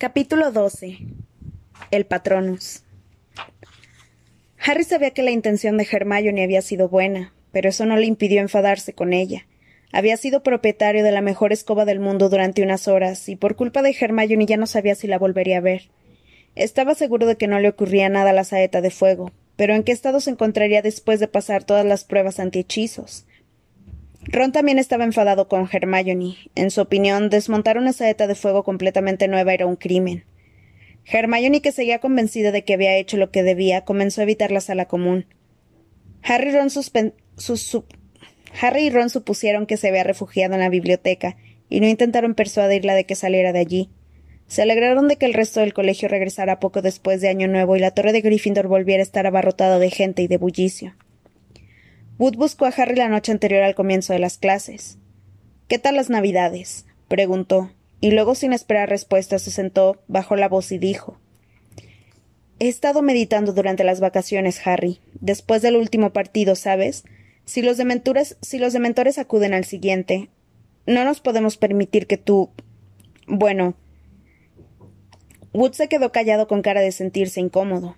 Capítulo 12. El Patronus. Harry sabía que la intención de Hermione había sido buena, pero eso no le impidió enfadarse con ella. Había sido propietario de la mejor escoba del mundo durante unas horas, y por culpa de Hermione ya no sabía si la volvería a ver. Estaba seguro de que no le ocurría nada a la saeta de fuego, pero ¿en qué estado se encontraría después de pasar todas las pruebas antihechizos? Ron también estaba enfadado con Hermione. En su opinión, desmontar una saeta de fuego completamente nueva era un crimen. Hermione, que seguía convencida de que había hecho lo que debía, comenzó a evitar la sala común. Harry y Ron, Harry y Ron supusieron que se había refugiado en la biblioteca y no intentaron persuadirla de que saliera de allí. Se alegraron de que el resto del colegio regresara poco después de Año Nuevo y la torre de Gryffindor volviera a estar abarrotada de gente y de bullicio. Wood buscó a Harry la noche anterior al comienzo de las clases. ¿Qué tal las Navidades? preguntó, y luego, sin esperar respuesta, se sentó, bajó la voz y dijo He estado meditando durante las vacaciones, Harry. Después del último partido, ¿sabes? Si los dementores, si los dementores acuden al siguiente, no nos podemos permitir que tú. Bueno. Wood se quedó callado con cara de sentirse incómodo.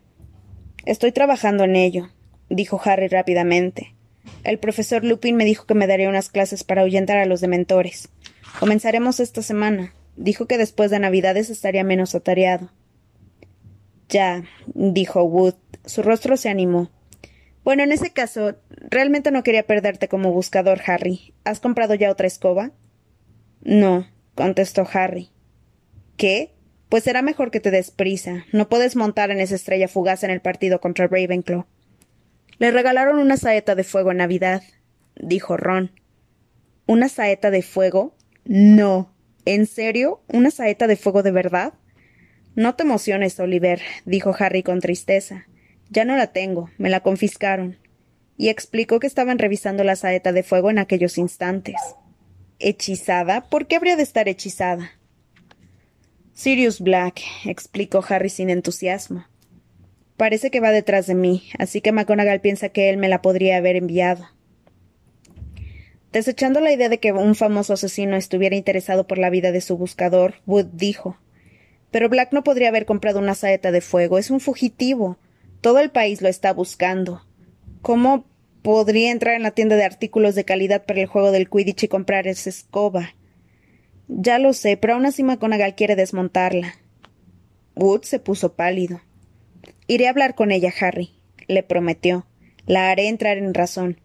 Estoy trabajando en ello, dijo Harry rápidamente. El profesor Lupin me dijo que me daría unas clases para ahuyentar a los dementores. Comenzaremos esta semana. Dijo que después de Navidades estaría menos atareado. Ya, dijo Wood. Su rostro se animó. Bueno, en ese caso, realmente no quería perderte como buscador, Harry. ¿Has comprado ya otra escoba? No, contestó Harry. ¿Qué? Pues será mejor que te des prisa. No puedes montar en esa estrella fugaz en el partido contra Ravenclaw. Le regalaron una saeta de fuego en Navidad, dijo Ron. ¿Una saeta de fuego? No. ¿En serio? ¿Una saeta de fuego de verdad? No te emociones, Oliver, dijo Harry con tristeza. Ya no la tengo, me la confiscaron. Y explicó que estaban revisando la saeta de fuego en aquellos instantes. ¿Hechizada? ¿Por qué habría de estar hechizada? Sirius Black, explicó Harry sin entusiasmo. Parece que va detrás de mí, así que McGonagall piensa que él me la podría haber enviado. Desechando la idea de que un famoso asesino estuviera interesado por la vida de su buscador, Wood dijo Pero Black no podría haber comprado una saeta de fuego, es un fugitivo. Todo el país lo está buscando. ¿Cómo podría entrar en la tienda de artículos de calidad para el juego del Quidditch y comprar esa escoba? Ya lo sé, pero aún así McGonagall quiere desmontarla. Wood se puso pálido. Iré a hablar con ella, Harry, le prometió. La haré entrar en razón.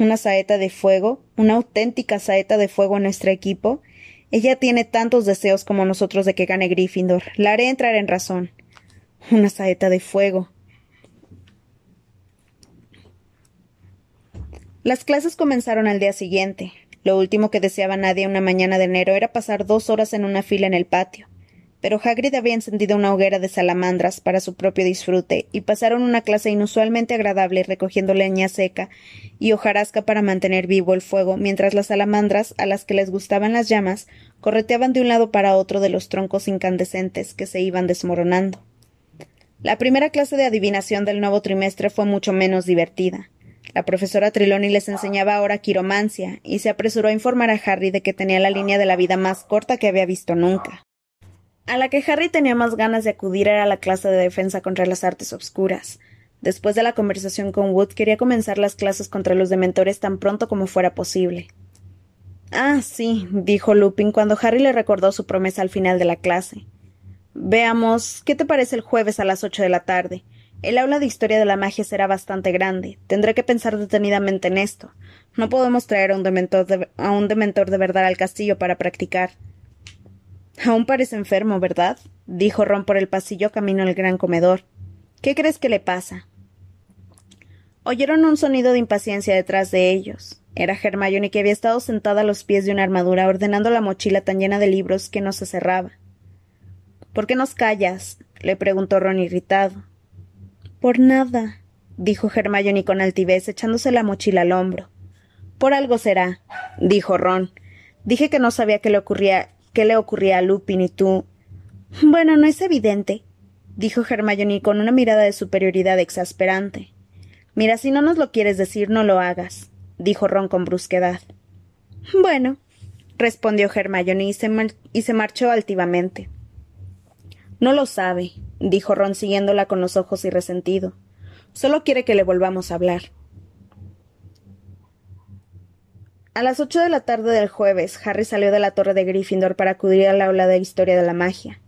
Una saeta de fuego, una auténtica saeta de fuego en nuestro equipo. Ella tiene tantos deseos como nosotros de que gane Gryffindor. La haré entrar en razón. Una saeta de fuego. Las clases comenzaron al día siguiente. Lo último que deseaba nadie una mañana de enero era pasar dos horas en una fila en el patio pero Hagrid había encendido una hoguera de salamandras para su propio disfrute, y pasaron una clase inusualmente agradable recogiendo leña seca y hojarasca para mantener vivo el fuego, mientras las salamandras, a las que les gustaban las llamas, correteaban de un lado para otro de los troncos incandescentes que se iban desmoronando. La primera clase de adivinación del nuevo trimestre fue mucho menos divertida. La profesora Triloni les enseñaba ahora quiromancia, y se apresuró a informar a Harry de que tenía la línea de la vida más corta que había visto nunca. A la que Harry tenía más ganas de acudir era la clase de defensa contra las artes obscuras. Después de la conversación con Wood, quería comenzar las clases contra los dementores tan pronto como fuera posible. Ah, sí, dijo Lupin cuando Harry le recordó su promesa al final de la clase. Veamos, ¿qué te parece el jueves a las ocho de la tarde? El aula de historia de la magia será bastante grande. Tendré que pensar detenidamente en esto. No podemos traer a un dementor de, a un dementor de verdad al castillo para practicar. Aún parece enfermo, ¿verdad? dijo Ron por el pasillo camino al gran comedor. ¿Qué crees que le pasa? Oyeron un sonido de impaciencia detrás de ellos. Era Hermione que había estado sentada a los pies de una armadura ordenando la mochila tan llena de libros que no se cerraba. ¿Por qué nos callas? le preguntó Ron irritado. Por nada, dijo Hermione con altivez, echándose la mochila al hombro. Por algo será, dijo Ron. Dije que no sabía qué le ocurría qué le ocurría a Lupin y tú. Bueno, no es evidente, dijo Hermione con una mirada de superioridad exasperante. Mira, si no nos lo quieres decir, no lo hagas, dijo Ron con brusquedad. Bueno, respondió Hermione y se, y se marchó altivamente. No lo sabe, dijo Ron siguiéndola con los ojos y resentido. Solo quiere que le volvamos a hablar. A las ocho de la tarde del jueves, Harry salió de la torre de Gryffindor para acudir al aula de historia de la magia.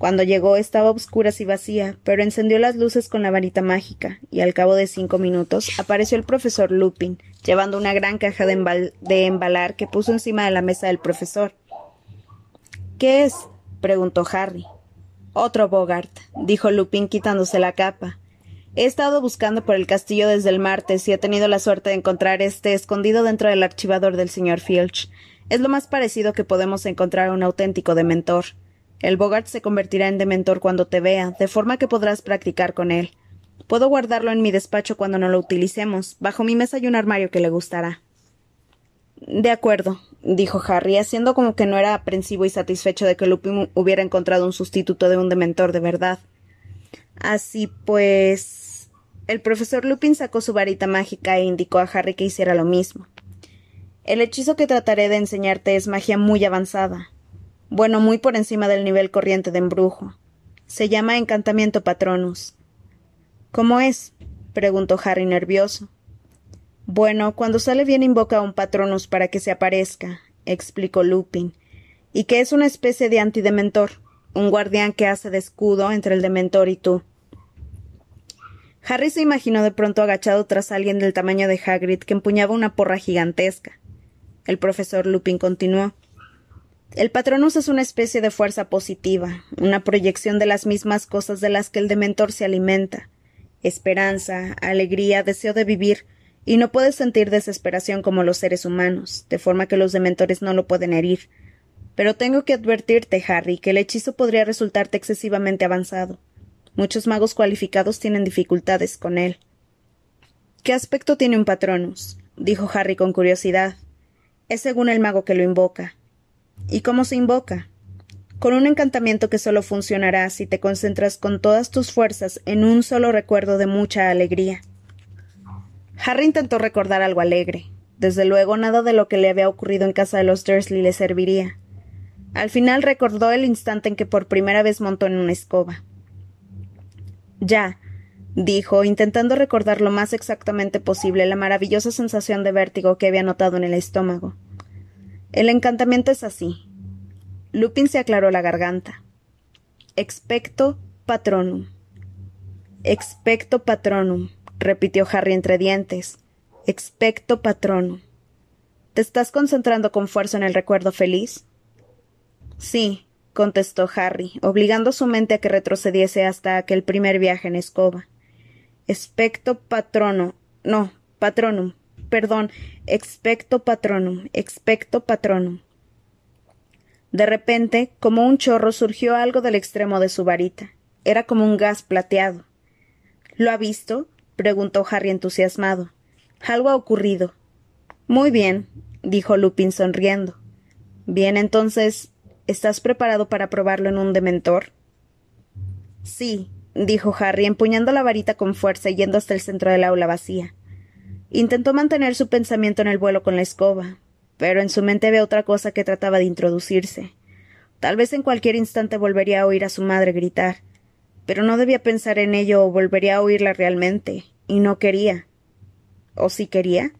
Cuando llegó estaba oscura y vacía, pero encendió las luces con la varita mágica, y al cabo de cinco minutos apareció el profesor Lupin, llevando una gran caja de, de embalar que puso encima de la mesa del profesor. ¿Qué es? preguntó Harry. Otro Bogart, dijo Lupin quitándose la capa. He estado buscando por el castillo desde el martes y he tenido la suerte de encontrar este escondido dentro del archivador del señor Filch. Es lo más parecido que podemos encontrar a un auténtico dementor. El Bogart se convertirá en dementor cuando te vea, de forma que podrás practicar con él. Puedo guardarlo en mi despacho cuando no lo utilicemos. Bajo mi mesa hay un armario que le gustará. De acuerdo, dijo Harry, haciendo como que no era aprensivo y satisfecho de que Lupin hubiera encontrado un sustituto de un dementor de verdad. Así pues. El profesor Lupin sacó su varita mágica e indicó a Harry que hiciera lo mismo. El hechizo que trataré de enseñarte es magia muy avanzada. Bueno, muy por encima del nivel corriente de embrujo. Se llama encantamiento patronus. ¿Cómo es? preguntó Harry nervioso. Bueno, cuando sale bien invoca a un patronus para que se aparezca, explicó Lupin, y que es una especie de antidementor, un guardián que hace de escudo entre el dementor y tú. Harry se imaginó de pronto agachado tras alguien del tamaño de Hagrid que empuñaba una porra gigantesca. El profesor Lupin continuó. El Patronus es una especie de fuerza positiva, una proyección de las mismas cosas de las que el dementor se alimenta. Esperanza, alegría, deseo de vivir, y no puede sentir desesperación como los seres humanos, de forma que los dementores no lo pueden herir. Pero tengo que advertirte, Harry, que el hechizo podría resultarte excesivamente avanzado. Muchos magos cualificados tienen dificultades con él. ¿Qué aspecto tiene un patronus? dijo Harry con curiosidad. Es según el mago que lo invoca. ¿Y cómo se invoca? Con un encantamiento que solo funcionará si te concentras con todas tus fuerzas en un solo recuerdo de mucha alegría. Harry intentó recordar algo alegre. Desde luego nada de lo que le había ocurrido en casa de los Dursley le serviría. Al final recordó el instante en que por primera vez montó en una escoba. Ya, dijo, intentando recordar lo más exactamente posible la maravillosa sensación de vértigo que había notado en el estómago. El encantamiento es así. Lupin se aclaró la garganta. Expecto patronum. Expecto patronum, repitió Harry entre dientes. Expecto patronum. ¿Te estás concentrando con fuerza en el recuerdo feliz? Sí, contestó Harry, obligando su mente a que retrocediese hasta aquel primer viaje en escoba. Expecto patrono. No, patronum. Perdón, expecto patronum, expecto patronum. De repente, como un chorro, surgió algo del extremo de su varita. Era como un gas plateado. ¿Lo ha visto? preguntó Harry entusiasmado. Algo ha ocurrido. Muy bien, dijo Lupin sonriendo. Bien, entonces, ¿Estás preparado para probarlo en un dementor? Sí, dijo Harry, empuñando la varita con fuerza y yendo hasta el centro del aula vacía. Intentó mantener su pensamiento en el vuelo con la escoba, pero en su mente había otra cosa que trataba de introducirse. Tal vez en cualquier instante volvería a oír a su madre gritar, pero no debía pensar en ello o volvería a oírla realmente, y no quería. ¿O sí quería?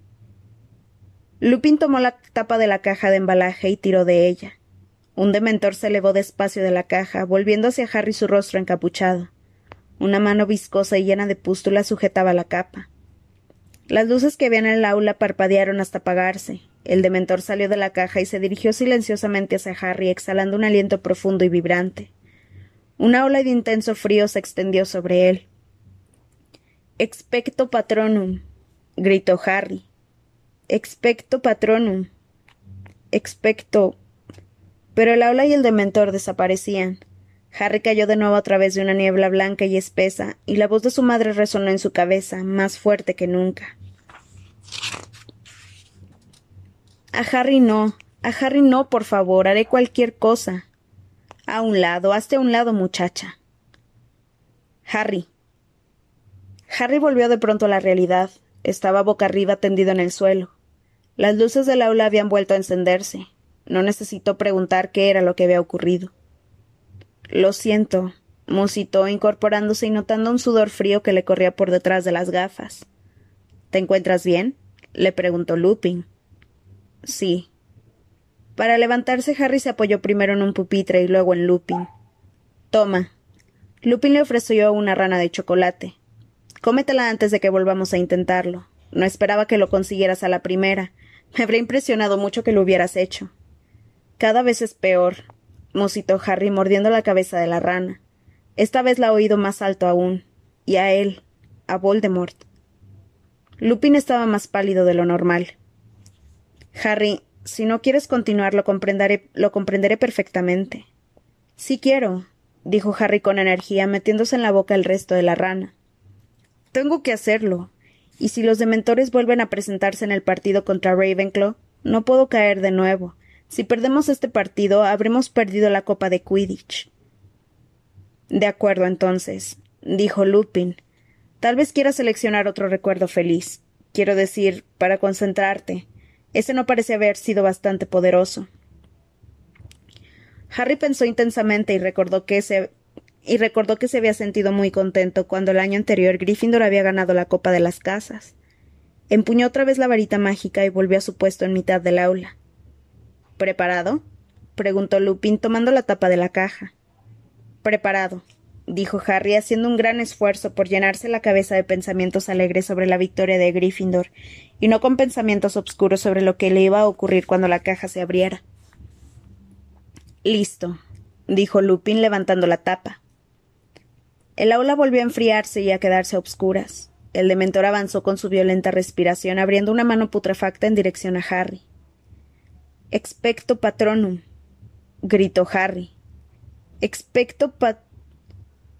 Lupin tomó la tapa de la caja de embalaje y tiró de ella. Un dementor se elevó despacio de la caja, volviendo hacia Harry su rostro encapuchado. Una mano viscosa y llena de pústula sujetaba la capa. Las luces que había en el aula parpadearon hasta apagarse. El dementor salió de la caja y se dirigió silenciosamente hacia Harry, exhalando un aliento profundo y vibrante. Una ola de intenso frío se extendió sobre él. Expecto patronum, gritó Harry. Expecto patronum. Expecto pero el aula y el dementor desaparecían. Harry cayó de nuevo a través de una niebla blanca y espesa, y la voz de su madre resonó en su cabeza, más fuerte que nunca. A Harry no, a Harry no, por favor, haré cualquier cosa. A un lado, hazte a un lado, muchacha. Harry. Harry volvió de pronto a la realidad. Estaba boca arriba tendido en el suelo. Las luces del aula habían vuelto a encenderse. No necesitó preguntar qué era lo que había ocurrido. Lo siento, musitó incorporándose y notando un sudor frío que le corría por detrás de las gafas. ¿Te encuentras bien? le preguntó Lupin. Sí. Para levantarse, Harry se apoyó primero en un pupitre y luego en Lupin. Toma. Lupin le ofreció una rana de chocolate. Cómetela antes de que volvamos a intentarlo. No esperaba que lo consiguieras a la primera. Me habría impresionado mucho que lo hubieras hecho. Cada vez es peor, musitó Harry mordiendo la cabeza de la rana. Esta vez la ha oído más alto aún. Y a él, a Voldemort. Lupin estaba más pálido de lo normal. Harry, si no quieres continuar, lo comprenderé, lo comprenderé perfectamente. Sí quiero, dijo Harry con energía, metiéndose en la boca el resto de la rana. Tengo que hacerlo. Y si los dementores vuelven a presentarse en el partido contra Ravenclaw, no puedo caer de nuevo. Si perdemos este partido, habremos perdido la copa de Quidditch. De acuerdo, entonces, dijo Lupin, Tal vez quieras seleccionar otro recuerdo feliz. Quiero decir, para concentrarte. Ese no parece haber sido bastante poderoso. Harry pensó intensamente y recordó que se y recordó que se había sentido muy contento cuando el año anterior Gryffindor había ganado la Copa de las Casas. Empuñó otra vez la varita mágica y volvió a su puesto en mitad del aula. ¿Preparado? preguntó Lupin tomando la tapa de la caja. Preparado, dijo Harry, haciendo un gran esfuerzo por llenarse la cabeza de pensamientos alegres sobre la victoria de Gryffindor, y no con pensamientos oscuros sobre lo que le iba a ocurrir cuando la caja se abriera. Listo, dijo Lupin levantando la tapa. El aula volvió a enfriarse y a quedarse a obscuras. El dementor avanzó con su violenta respiración, abriendo una mano putrefacta en dirección a Harry. Expecto patronum, gritó Harry. Expecto pat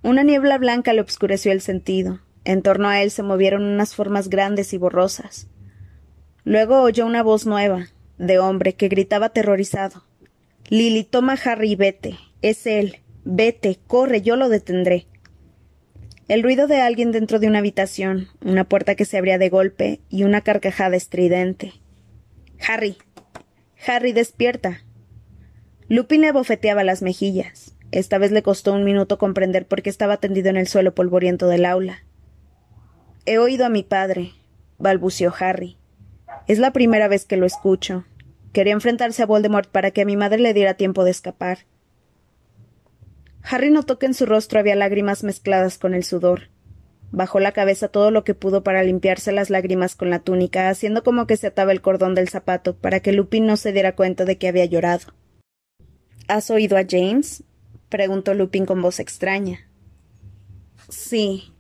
una niebla blanca le obscureció el sentido. En torno a él se movieron unas formas grandes y borrosas. Luego oyó una voz nueva, de hombre, que gritaba aterrorizado. Lily, toma Harry y vete. Es él. Vete, corre, yo lo detendré. El ruido de alguien dentro de una habitación, una puerta que se abría de golpe y una carcajada estridente. Harry. Harry, despierta. Lupin le bofeteaba las mejillas. Esta vez le costó un minuto comprender por qué estaba tendido en el suelo polvoriento del aula. He oído a mi padre, balbuceó Harry. Es la primera vez que lo escucho. Quería enfrentarse a Voldemort para que a mi madre le diera tiempo de escapar. Harry notó que en su rostro había lágrimas mezcladas con el sudor. Bajó la cabeza todo lo que pudo para limpiarse las lágrimas con la túnica, haciendo como que se ataba el cordón del zapato para que Lupin no se diera cuenta de que había llorado. ¿Has oído a James? preguntó Lupin con voz extraña. Sí.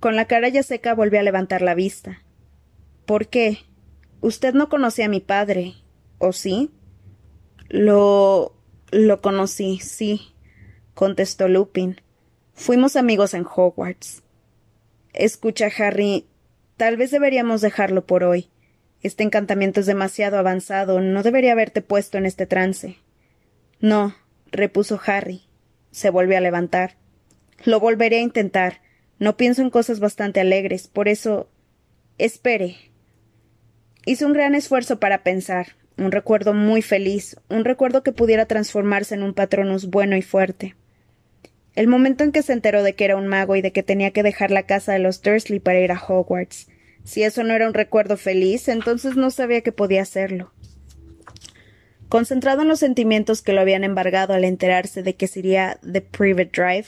Con la cara ya seca volvió a levantar la vista. ¿Por qué? Usted no conoce a mi padre, ¿o sí? Lo. lo conocí, sí, contestó Lupin. Fuimos amigos en Hogwarts. Escucha, Harry, tal vez deberíamos dejarlo por hoy. Este encantamiento es demasiado avanzado. No debería haberte puesto en este trance. No, repuso Harry. Se volvió a levantar. Lo volveré a intentar. No pienso en cosas bastante alegres, por eso. Espere. Hizo un gran esfuerzo para pensar, un recuerdo muy feliz, un recuerdo que pudiera transformarse en un patronus bueno y fuerte. El momento en que se enteró de que era un mago y de que tenía que dejar la casa de los Dursley para ir a Hogwarts. Si eso no era un recuerdo feliz, entonces no sabía que podía hacerlo. Concentrado en los sentimientos que lo habían embargado al enterarse de que sería The Private Drive,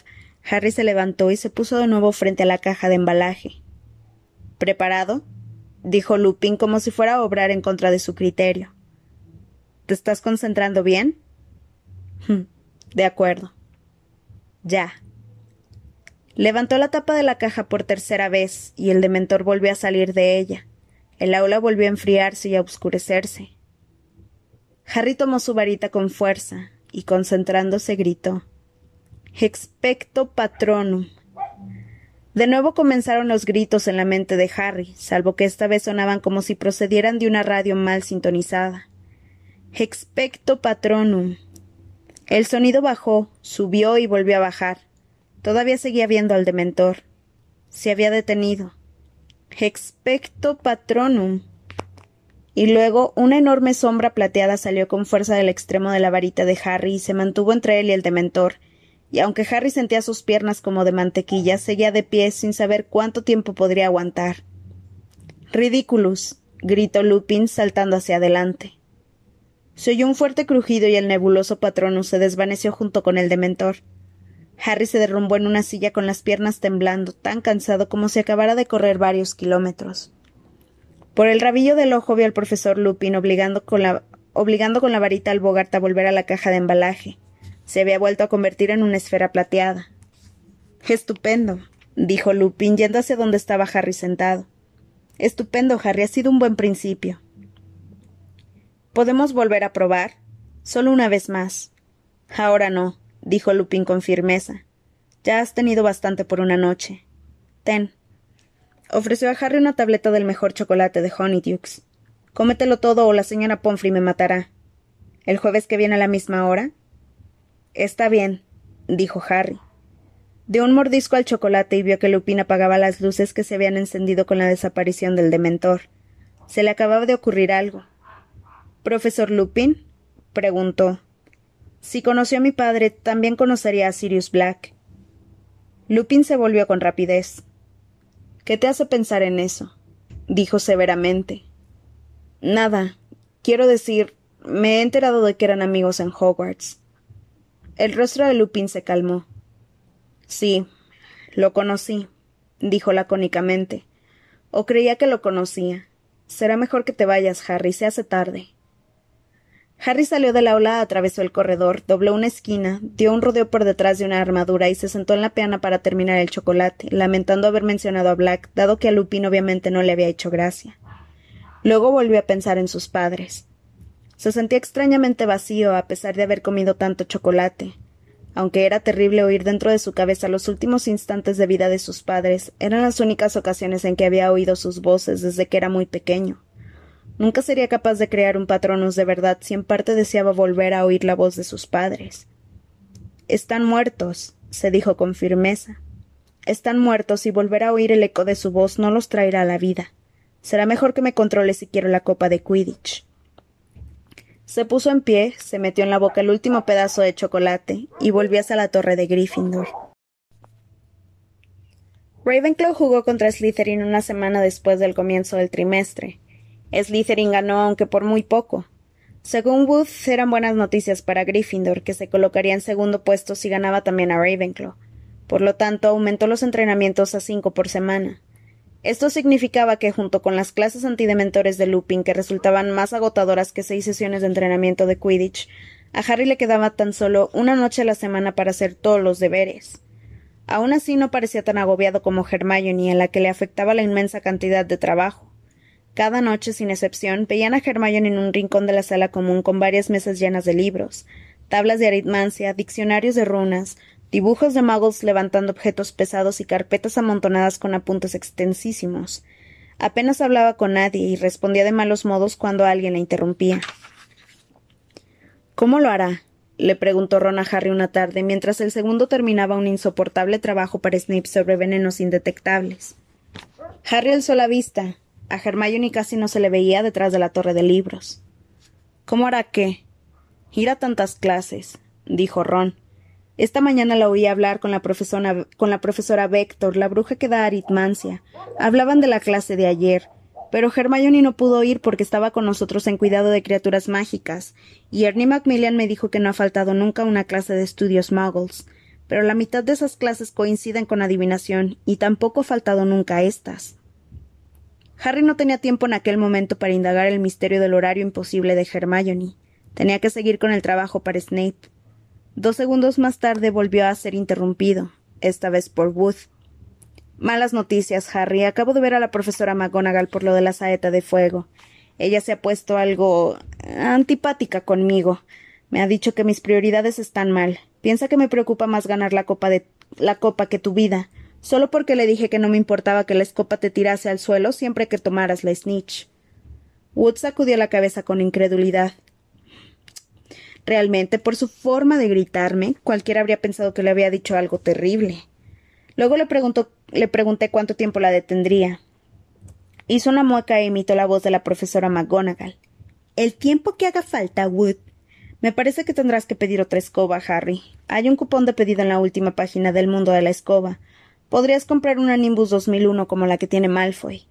Harry se levantó y se puso de nuevo frente a la caja de embalaje. ¿Preparado? dijo Lupin como si fuera a obrar en contra de su criterio. ¿Te estás concentrando bien? Hmm, de acuerdo. Ya. Levantó la tapa de la caja por tercera vez y el dementor volvió a salir de ella. El aula volvió a enfriarse y a oscurecerse. Harry tomó su varita con fuerza y concentrándose gritó Expecto patronum. De nuevo comenzaron los gritos en la mente de Harry, salvo que esta vez sonaban como si procedieran de una radio mal sintonizada. Expecto patronum. El sonido bajó, subió y volvió a bajar. Todavía seguía viendo al dementor. Se había detenido. Expecto patronum y luego una enorme sombra plateada salió con fuerza del extremo de la varita de Harry y se mantuvo entre él y el dementor, y aunque Harry sentía sus piernas como de mantequilla, seguía de pie sin saber cuánto tiempo podría aguantar. Ridiculous, gritó Lupin saltando hacia adelante. Se oyó un fuerte crujido y el nebuloso Patronus se desvaneció junto con el dementor. Harry se derrumbó en una silla con las piernas temblando, tan cansado como si acabara de correr varios kilómetros. Por el rabillo del ojo vio al profesor Lupin obligando con la, obligando con la varita al Bogart a volver a la caja de embalaje. Se había vuelto a convertir en una esfera plateada. Estupendo, dijo Lupin yendo hacia donde estaba Harry sentado. Estupendo, Harry, ha sido un buen principio. ¿Podemos volver a probar? Solo una vez más. Ahora no, dijo Lupin con firmeza. Ya has tenido bastante por una noche. Ten. Ofreció a Harry una tableta del mejor chocolate de Honeydukes. Cómetelo todo o la señora Pomfrey me matará. ¿El jueves que viene a la misma hora? Está bien, dijo Harry. Dio un mordisco al chocolate y vio que Lupin apagaba las luces que se habían encendido con la desaparición del dementor. Se le acababa de ocurrir algo. ¿Profesor Lupin? preguntó. Si conoció a mi padre, también conocería a Sirius Black. Lupin se volvió con rapidez. ¿Qué te hace pensar en eso? dijo severamente. Nada. Quiero decir, me he enterado de que eran amigos en Hogwarts. El rostro de Lupin se calmó. Sí, lo conocí, dijo lacónicamente. O creía que lo conocía. Será mejor que te vayas, Harry, se hace tarde. Harry salió del aula, atravesó el corredor, dobló una esquina, dio un rodeo por detrás de una armadura y se sentó en la piana para terminar el chocolate, lamentando haber mencionado a Black, dado que a Lupin obviamente no le había hecho gracia. Luego volvió a pensar en sus padres. Se sentía extrañamente vacío a pesar de haber comido tanto chocolate. Aunque era terrible oír dentro de su cabeza los últimos instantes de vida de sus padres, eran las únicas ocasiones en que había oído sus voces desde que era muy pequeño. Nunca sería capaz de crear un patronus de verdad si en parte deseaba volver a oír la voz de sus padres. Están muertos, se dijo con firmeza. Están muertos y volver a oír el eco de su voz no los traerá a la vida. Será mejor que me controle si quiero la copa de Quidditch. Se puso en pie, se metió en la boca el último pedazo de chocolate y volvió hacia la torre de Gryffindor. Ravenclaw jugó contra Slytherin una semana después del comienzo del trimestre. Slytherin ganó aunque por muy poco. Según Wood, eran buenas noticias para Gryffindor, que se colocaría en segundo puesto si ganaba también a Ravenclaw. Por lo tanto, aumentó los entrenamientos a cinco por semana. Esto significaba que, junto con las clases antidementores de Lupin, que resultaban más agotadoras que seis sesiones de entrenamiento de Quidditch, a Harry le quedaba tan solo una noche a la semana para hacer todos los deberes. Aún así no parecía tan agobiado como Hermione, a la que le afectaba la inmensa cantidad de trabajo. Cada noche, sin excepción, veían a Hermione en un rincón de la sala común con varias mesas llenas de libros, tablas de aritmancia, diccionarios de runas, dibujos de muggles levantando objetos pesados y carpetas amontonadas con apuntes extensísimos. Apenas hablaba con nadie y respondía de malos modos cuando alguien la interrumpía. ¿Cómo lo hará? le preguntó Ron a Harry una tarde, mientras el segundo terminaba un insoportable trabajo para Snape sobre venenos indetectables. Harry alzó la vista, a Hermione casi no se le veía detrás de la torre de libros. ¿Cómo hará qué? Ir a tantas clases, dijo Ron. Esta mañana la oí hablar con la profesora, con la profesora la bruja que da aritmancia. Hablaban de la clase de ayer, pero Hermione no pudo ir porque estaba con nosotros en cuidado de criaturas mágicas, y Ernie Macmillan me dijo que no ha faltado nunca una clase de estudios muggles. Pero la mitad de esas clases coinciden con adivinación, y tampoco ha faltado nunca estas. Harry no tenía tiempo en aquel momento para indagar el misterio del horario imposible de Hermione. Tenía que seguir con el trabajo para Snape. Dos segundos más tarde volvió a ser interrumpido, esta vez por Wood. Malas noticias, Harry. Acabo de ver a la profesora McGonagall por lo de la saeta de fuego. Ella se ha puesto algo antipática conmigo. Me ha dicho que mis prioridades están mal. Piensa que me preocupa más ganar la copa de la copa que tu vida solo porque le dije que no me importaba que la escopa te tirase al suelo siempre que tomaras la snitch. Wood sacudió la cabeza con incredulidad. Realmente, por su forma de gritarme, cualquiera habría pensado que le había dicho algo terrible. Luego le, preguntó, le pregunté cuánto tiempo la detendría. Hizo una mueca e imitó la voz de la profesora McGonagall. El tiempo que haga falta, Wood. Me parece que tendrás que pedir otra escoba, Harry. Hay un cupón de pedido en la última página del mundo de la escoba. Podrías comprar una Nimbus 2001 como la que tiene Malfoy.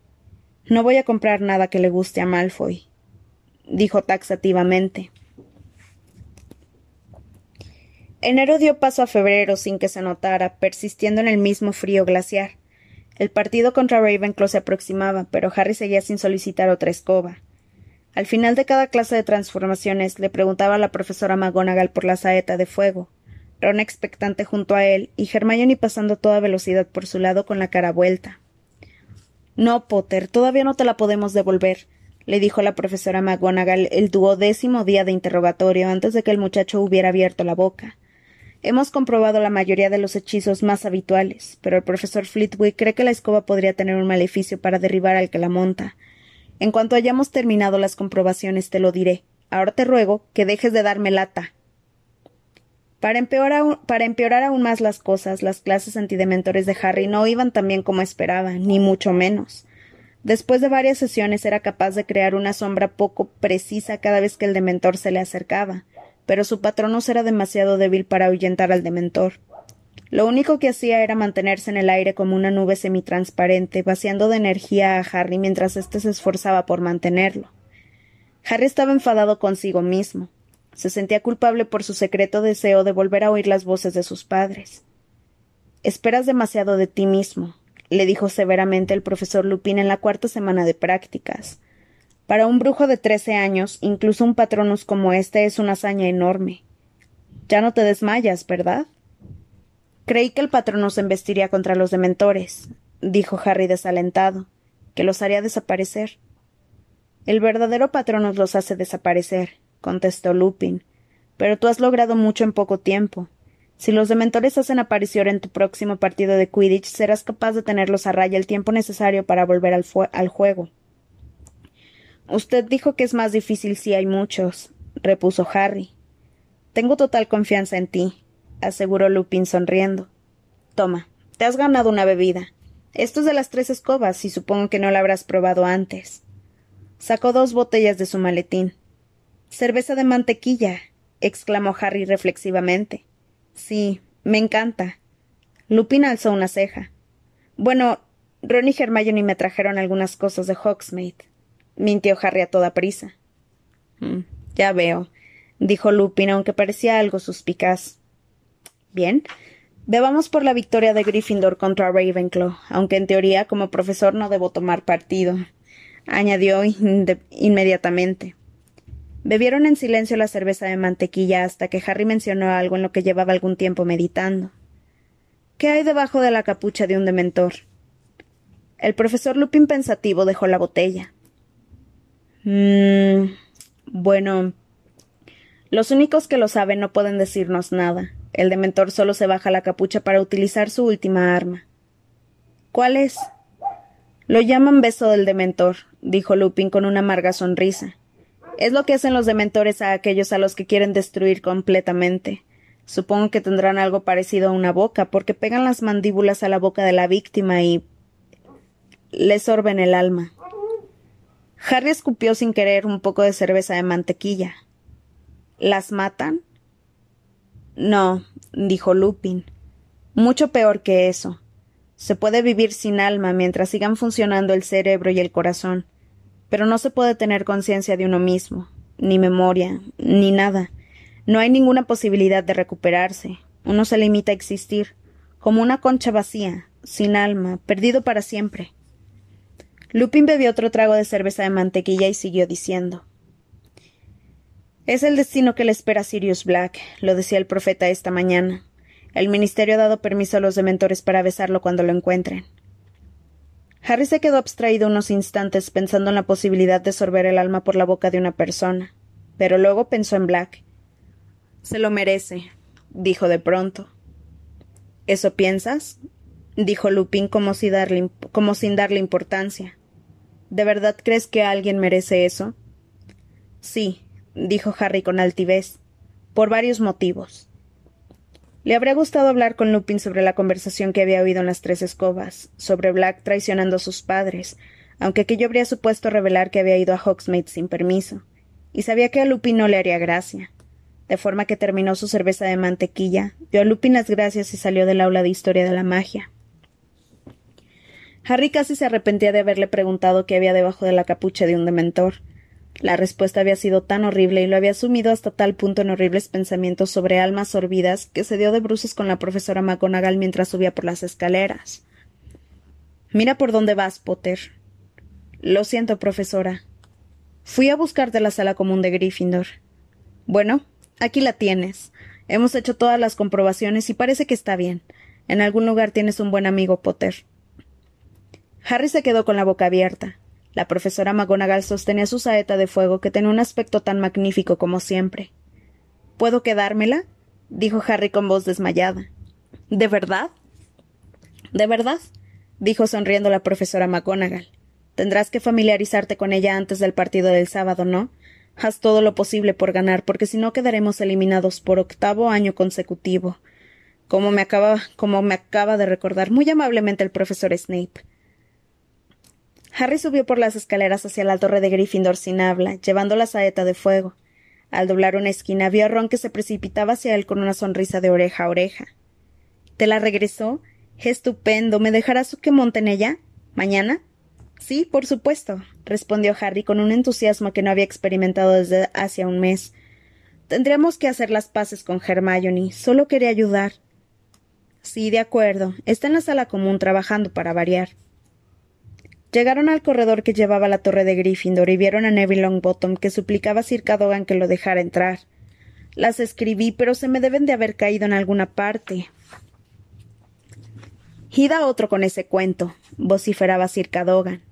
No voy a comprar nada que le guste a Malfoy, dijo taxativamente. Enero dio paso a febrero sin que se notara, persistiendo en el mismo frío glaciar. El partido contra Ravenclaw se aproximaba, pero Harry seguía sin solicitar otra escoba. Al final de cada clase de transformaciones le preguntaba a la profesora McGonagall por la saeta de fuego, Ron expectante junto a él y Hermione pasando a toda velocidad por su lado con la cara vuelta. No, Potter, todavía no te la podemos devolver, le dijo la profesora McGonagall el duodécimo día de interrogatorio antes de que el muchacho hubiera abierto la boca. Hemos comprobado la mayoría de los hechizos más habituales, pero el profesor Flitwick cree que la escoba podría tener un maleficio para derribar al que la monta. En cuanto hayamos terminado las comprobaciones te lo diré. Ahora te ruego que dejes de darme lata. Para empeorar, aún más las cosas, las clases antidementores de Harry no iban tan bien como esperaba, ni mucho menos. Después de varias sesiones era capaz de crear una sombra poco precisa cada vez que el dementor se le acercaba, pero su patronus era demasiado débil para ahuyentar al dementor. Lo único que hacía era mantenerse en el aire como una nube semitransparente, vaciando de energía a Harry mientras éste se esforzaba por mantenerlo. Harry estaba enfadado consigo mismo. Se sentía culpable por su secreto deseo de volver a oír las voces de sus padres. Esperas demasiado de ti mismo, le dijo severamente el profesor Lupin en la cuarta semana de prácticas. Para un brujo de trece años, incluso un patronus como este es una hazaña enorme. Ya no te desmayas, ¿verdad? Creí que el patronus embestiría contra los dementores, dijo Harry desalentado, que los haría desaparecer. El verdadero patronus los hace desaparecer, contestó Lupin. Pero tú has logrado mucho en poco tiempo. Si los dementores hacen aparición en tu próximo partido de Quidditch, serás capaz de tenerlos a raya el tiempo necesario para volver al, juego. Usted dijo que es más difícil si hay muchos, repuso Harry. Tengo total confianza en ti, aseguró Lupin sonriendo. Toma, te has ganado una bebida. Esto es de las tres escobas y supongo que no la habrás probado antes. Sacó dos botellas de su maletín. Cerveza de mantequilla, exclamó Harry reflexivamente. Sí, me encanta. Lupin alzó una ceja. Bueno, Ron y Hermione me trajeron algunas cosas de Hogsmeade mintió Harry a toda prisa. Mm, ya veo, dijo Lupin, aunque parecía algo suspicaz. Bien, bebamos por la victoria de Gryffindor contra Ravenclaw, aunque en teoría como profesor no debo tomar partido, añadió inmediatamente. Bebieron en silencio la cerveza de mantequilla hasta que Harry mencionó algo en lo que llevaba algún tiempo meditando. ¿Qué hay debajo de la capucha de un dementor? El profesor Lupin pensativo dejó la botella. Mm, bueno. Los únicos que lo saben no pueden decirnos nada. El dementor solo se baja la capucha para utilizar su última arma. ¿Cuál es? Lo llaman beso del dementor, dijo Lupin con una amarga sonrisa. Es lo que hacen los dementores a aquellos a los que quieren destruir completamente. Supongo que tendrán algo parecido a una boca, porque pegan las mandíbulas a la boca de la víctima y les sorben el alma. Harry escupió sin querer un poco de cerveza de mantequilla. ¿Las matan? No, dijo Lupin. Mucho peor que eso. Se puede vivir sin alma mientras sigan funcionando el cerebro y el corazón, pero no se puede tener conciencia de uno mismo, ni memoria, ni nada. No hay ninguna posibilidad de recuperarse. Uno se limita a existir, como una concha vacía, sin alma, perdido para siempre. Lupin bebió otro trago de cerveza de mantequilla y siguió diciendo Es el destino que le espera a Sirius Black, lo decía el profeta esta mañana. El ministerio ha dado permiso a los dementores para besarlo cuando lo encuentren. Harry se quedó abstraído unos instantes pensando en la posibilidad de sorber el alma por la boca de una persona, pero luego pensó en Black. Se lo merece, dijo de pronto. ¿Eso piensas? dijo Lupin como, como sin darle importancia. ¿De verdad crees que alguien merece eso? Sí, dijo Harry con altivez, por varios motivos. Le habría gustado hablar con Lupin sobre la conversación que había oído en las tres escobas, sobre Black traicionando a sus padres, aunque aquello habría supuesto revelar que había ido a Hogsmeade sin permiso, y sabía que a Lupin no le haría gracia. de forma que terminó su cerveza de mantequilla, dio a Lupin las gracias y salió del aula de historia de la magia. Harry casi se arrepentía de haberle preguntado qué había debajo de la capucha de un dementor. La respuesta había sido tan horrible y lo había sumido hasta tal punto en horribles pensamientos sobre almas sorbidas que se dio de bruces con la profesora McGonagall mientras subía por las escaleras. Mira por dónde vas, Potter. Lo siento, profesora. Fui a buscarte la sala común de Gryffindor. Bueno, aquí la tienes. Hemos hecho todas las comprobaciones y parece que está bien. En algún lugar tienes un buen amigo, Potter. Harry se quedó con la boca abierta. La profesora McGonagall sostenía su saeta de fuego que tenía un aspecto tan magnífico como siempre. ¿Puedo quedármela? dijo Harry con voz desmayada. ¿De verdad? ¿De verdad? dijo sonriendo la profesora McGonagall. Tendrás que familiarizarte con ella antes del partido del sábado, ¿no? Haz todo lo posible por ganar, porque si no quedaremos eliminados por octavo año consecutivo. Como me acaba, como me acaba de recordar muy amablemente el profesor Snape. Harry subió por las escaleras hacia la torre de Gryffindor sin habla, llevando la saeta de fuego. Al doblar una esquina vio a Ron que se precipitaba hacia él con una sonrisa de oreja a oreja. ¿Te la regresó? Estupendo. ¿Me dejarás que monte en ella? ¿Mañana? Sí, por supuesto, respondió Harry con un entusiasmo que no había experimentado desde hace un mes. Tendríamos que hacer las paces con Hermione. Solo quería ayudar. Sí, de acuerdo. Está en la sala común trabajando para variar. Llegaron al corredor que llevaba la torre de Gryffindor y vieron a Neville Longbottom que suplicaba a Sir Cadogan que lo dejara entrar. Las escribí, pero se me deben de haber caído en alguna parte. Id a otro con ese cuento, vociferaba Sir Cadogan.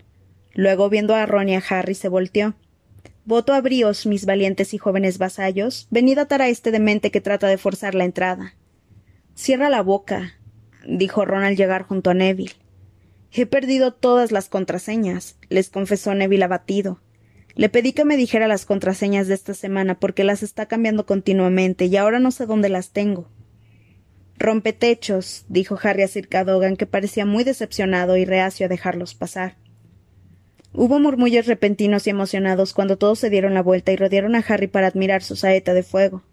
Luego, viendo a Ron y a Harry, se volteó. Voto a bríos, mis valientes y jóvenes vasallos. Venid a atar a este demente que trata de forzar la entrada. Cierra la boca, dijo Ron al llegar junto a Neville. He perdido todas las contraseñas, les confesó Neville abatido. Le pedí que me dijera las contraseñas de esta semana porque las está cambiando continuamente y ahora no sé dónde las tengo. Rompetechos, dijo Harry a Sir Cadogan, que parecía muy decepcionado y reacio a dejarlos pasar. Hubo murmullos repentinos y emocionados cuando todos se dieron la vuelta y rodearon a Harry para admirar su saeta de fuego.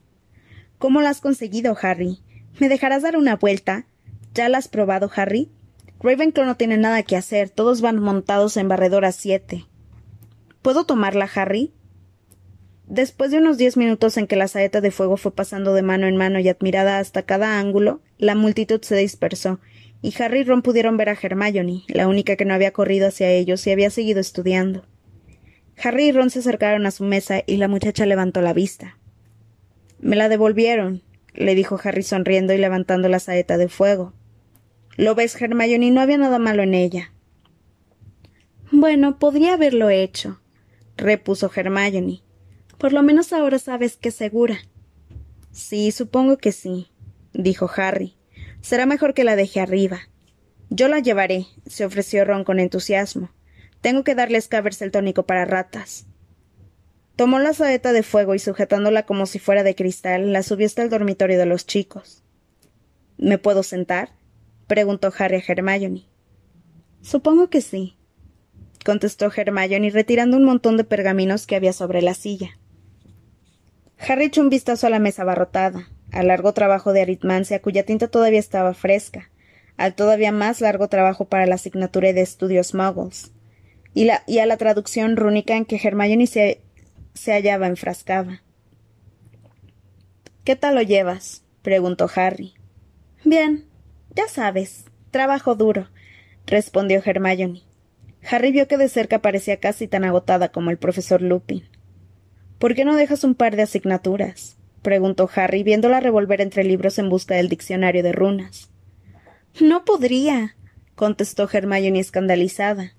¿Cómo la has conseguido, Harry? ¿Me dejarás dar una vuelta? ¿Ya la has probado, Harry? Ravenclaw no tiene nada que hacer, todos van montados en barredora siete. ¿Puedo tomarla, Harry? Después de unos diez minutos en que la saeta de fuego fue pasando de mano en mano y admirada hasta cada ángulo, la multitud se dispersó, y Harry y Ron pudieron ver a Hermione, la única que no había corrido hacia ellos y había seguido estudiando. Harry y Ron se acercaron a su mesa y la muchacha levantó la vista. Me la devolvieron, le dijo Harry sonriendo y levantando la saeta de fuego. Lo ves, Hermione, no había nada malo en ella. Bueno, podría haberlo hecho, repuso Hermione. Por lo menos ahora sabes que es segura. Sí, supongo que sí, dijo Harry. Será mejor que la deje arriba. Yo la llevaré, se ofreció Ron con entusiasmo. Tengo que darle Scavers el tónico para ratas. Tomó la saeta de fuego y sujetándola como si fuera de cristal, la subió hasta el dormitorio de los chicos. ¿Me puedo sentar? Preguntó Harry a Hermione. Supongo que sí, contestó Hermione retirando un montón de pergaminos que había sobre la silla. Harry echó un vistazo a la mesa abarrotada, al largo trabajo de aritmancia cuya tinta todavía estaba fresca, al todavía más largo trabajo para la asignatura de estudios muggles, y, a la traducción rúnica en que Hermione se, se hallaba enfrascada. ¿Qué tal lo llevas? preguntó Harry. Bien, ya sabes, trabajo duro, respondió Hermione. Harry vio que de cerca parecía casi tan agotada como el profesor Lupin. ¿Por qué no dejas un par de asignaturas? preguntó Harry, viéndola revolver entre libros en busca del diccionario de runas. No podría, contestó Hermione escandalizada.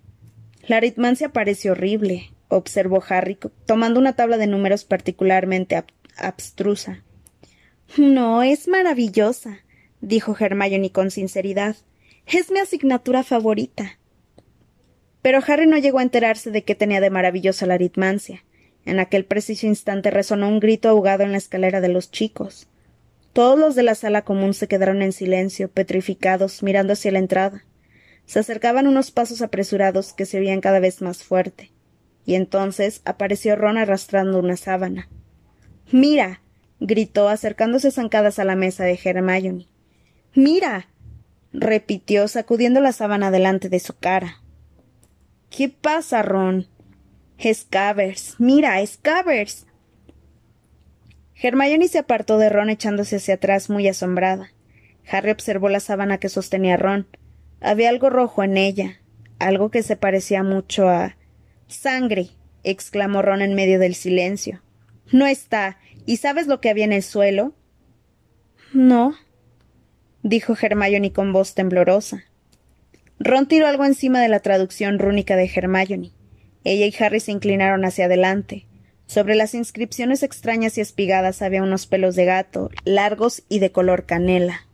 La aritmancia parece horrible, observó Harry, tomando una tabla de números particularmente abstrusa. No, es maravillosa dijo Hermione con sinceridad. Es mi asignatura favorita. Pero Harry no llegó a enterarse de qué tenía de maravillosa la aritmancia. En aquel preciso instante resonó un grito ahogado en la escalera de los chicos. Todos los de la sala común se quedaron en silencio, petrificados, mirando hacia la entrada. Se acercaban unos pasos apresurados que se oían cada vez más fuerte. Y entonces apareció Ron arrastrando una sábana. Mira, gritó acercándose zancadas a la mesa de Hermione. Mira. repitió sacudiendo la sábana delante de su cara. ¿Qué pasa, Ron? Scavers. Mira, Scavers. Hermione se apartó de Ron echándose hacia atrás muy asombrada. Harry observó la sábana que sostenía Ron. Había algo rojo en ella, algo que se parecía mucho a. Sangre. exclamó Ron en medio del silencio. No está. ¿Y sabes lo que había en el suelo? No, dijo Hermione con voz temblorosa. Ron tiró algo encima de la traducción rúnica de Hermione. Ella y Harry se inclinaron hacia adelante. Sobre las inscripciones extrañas y espigadas había unos pelos de gato, largos y de color canela.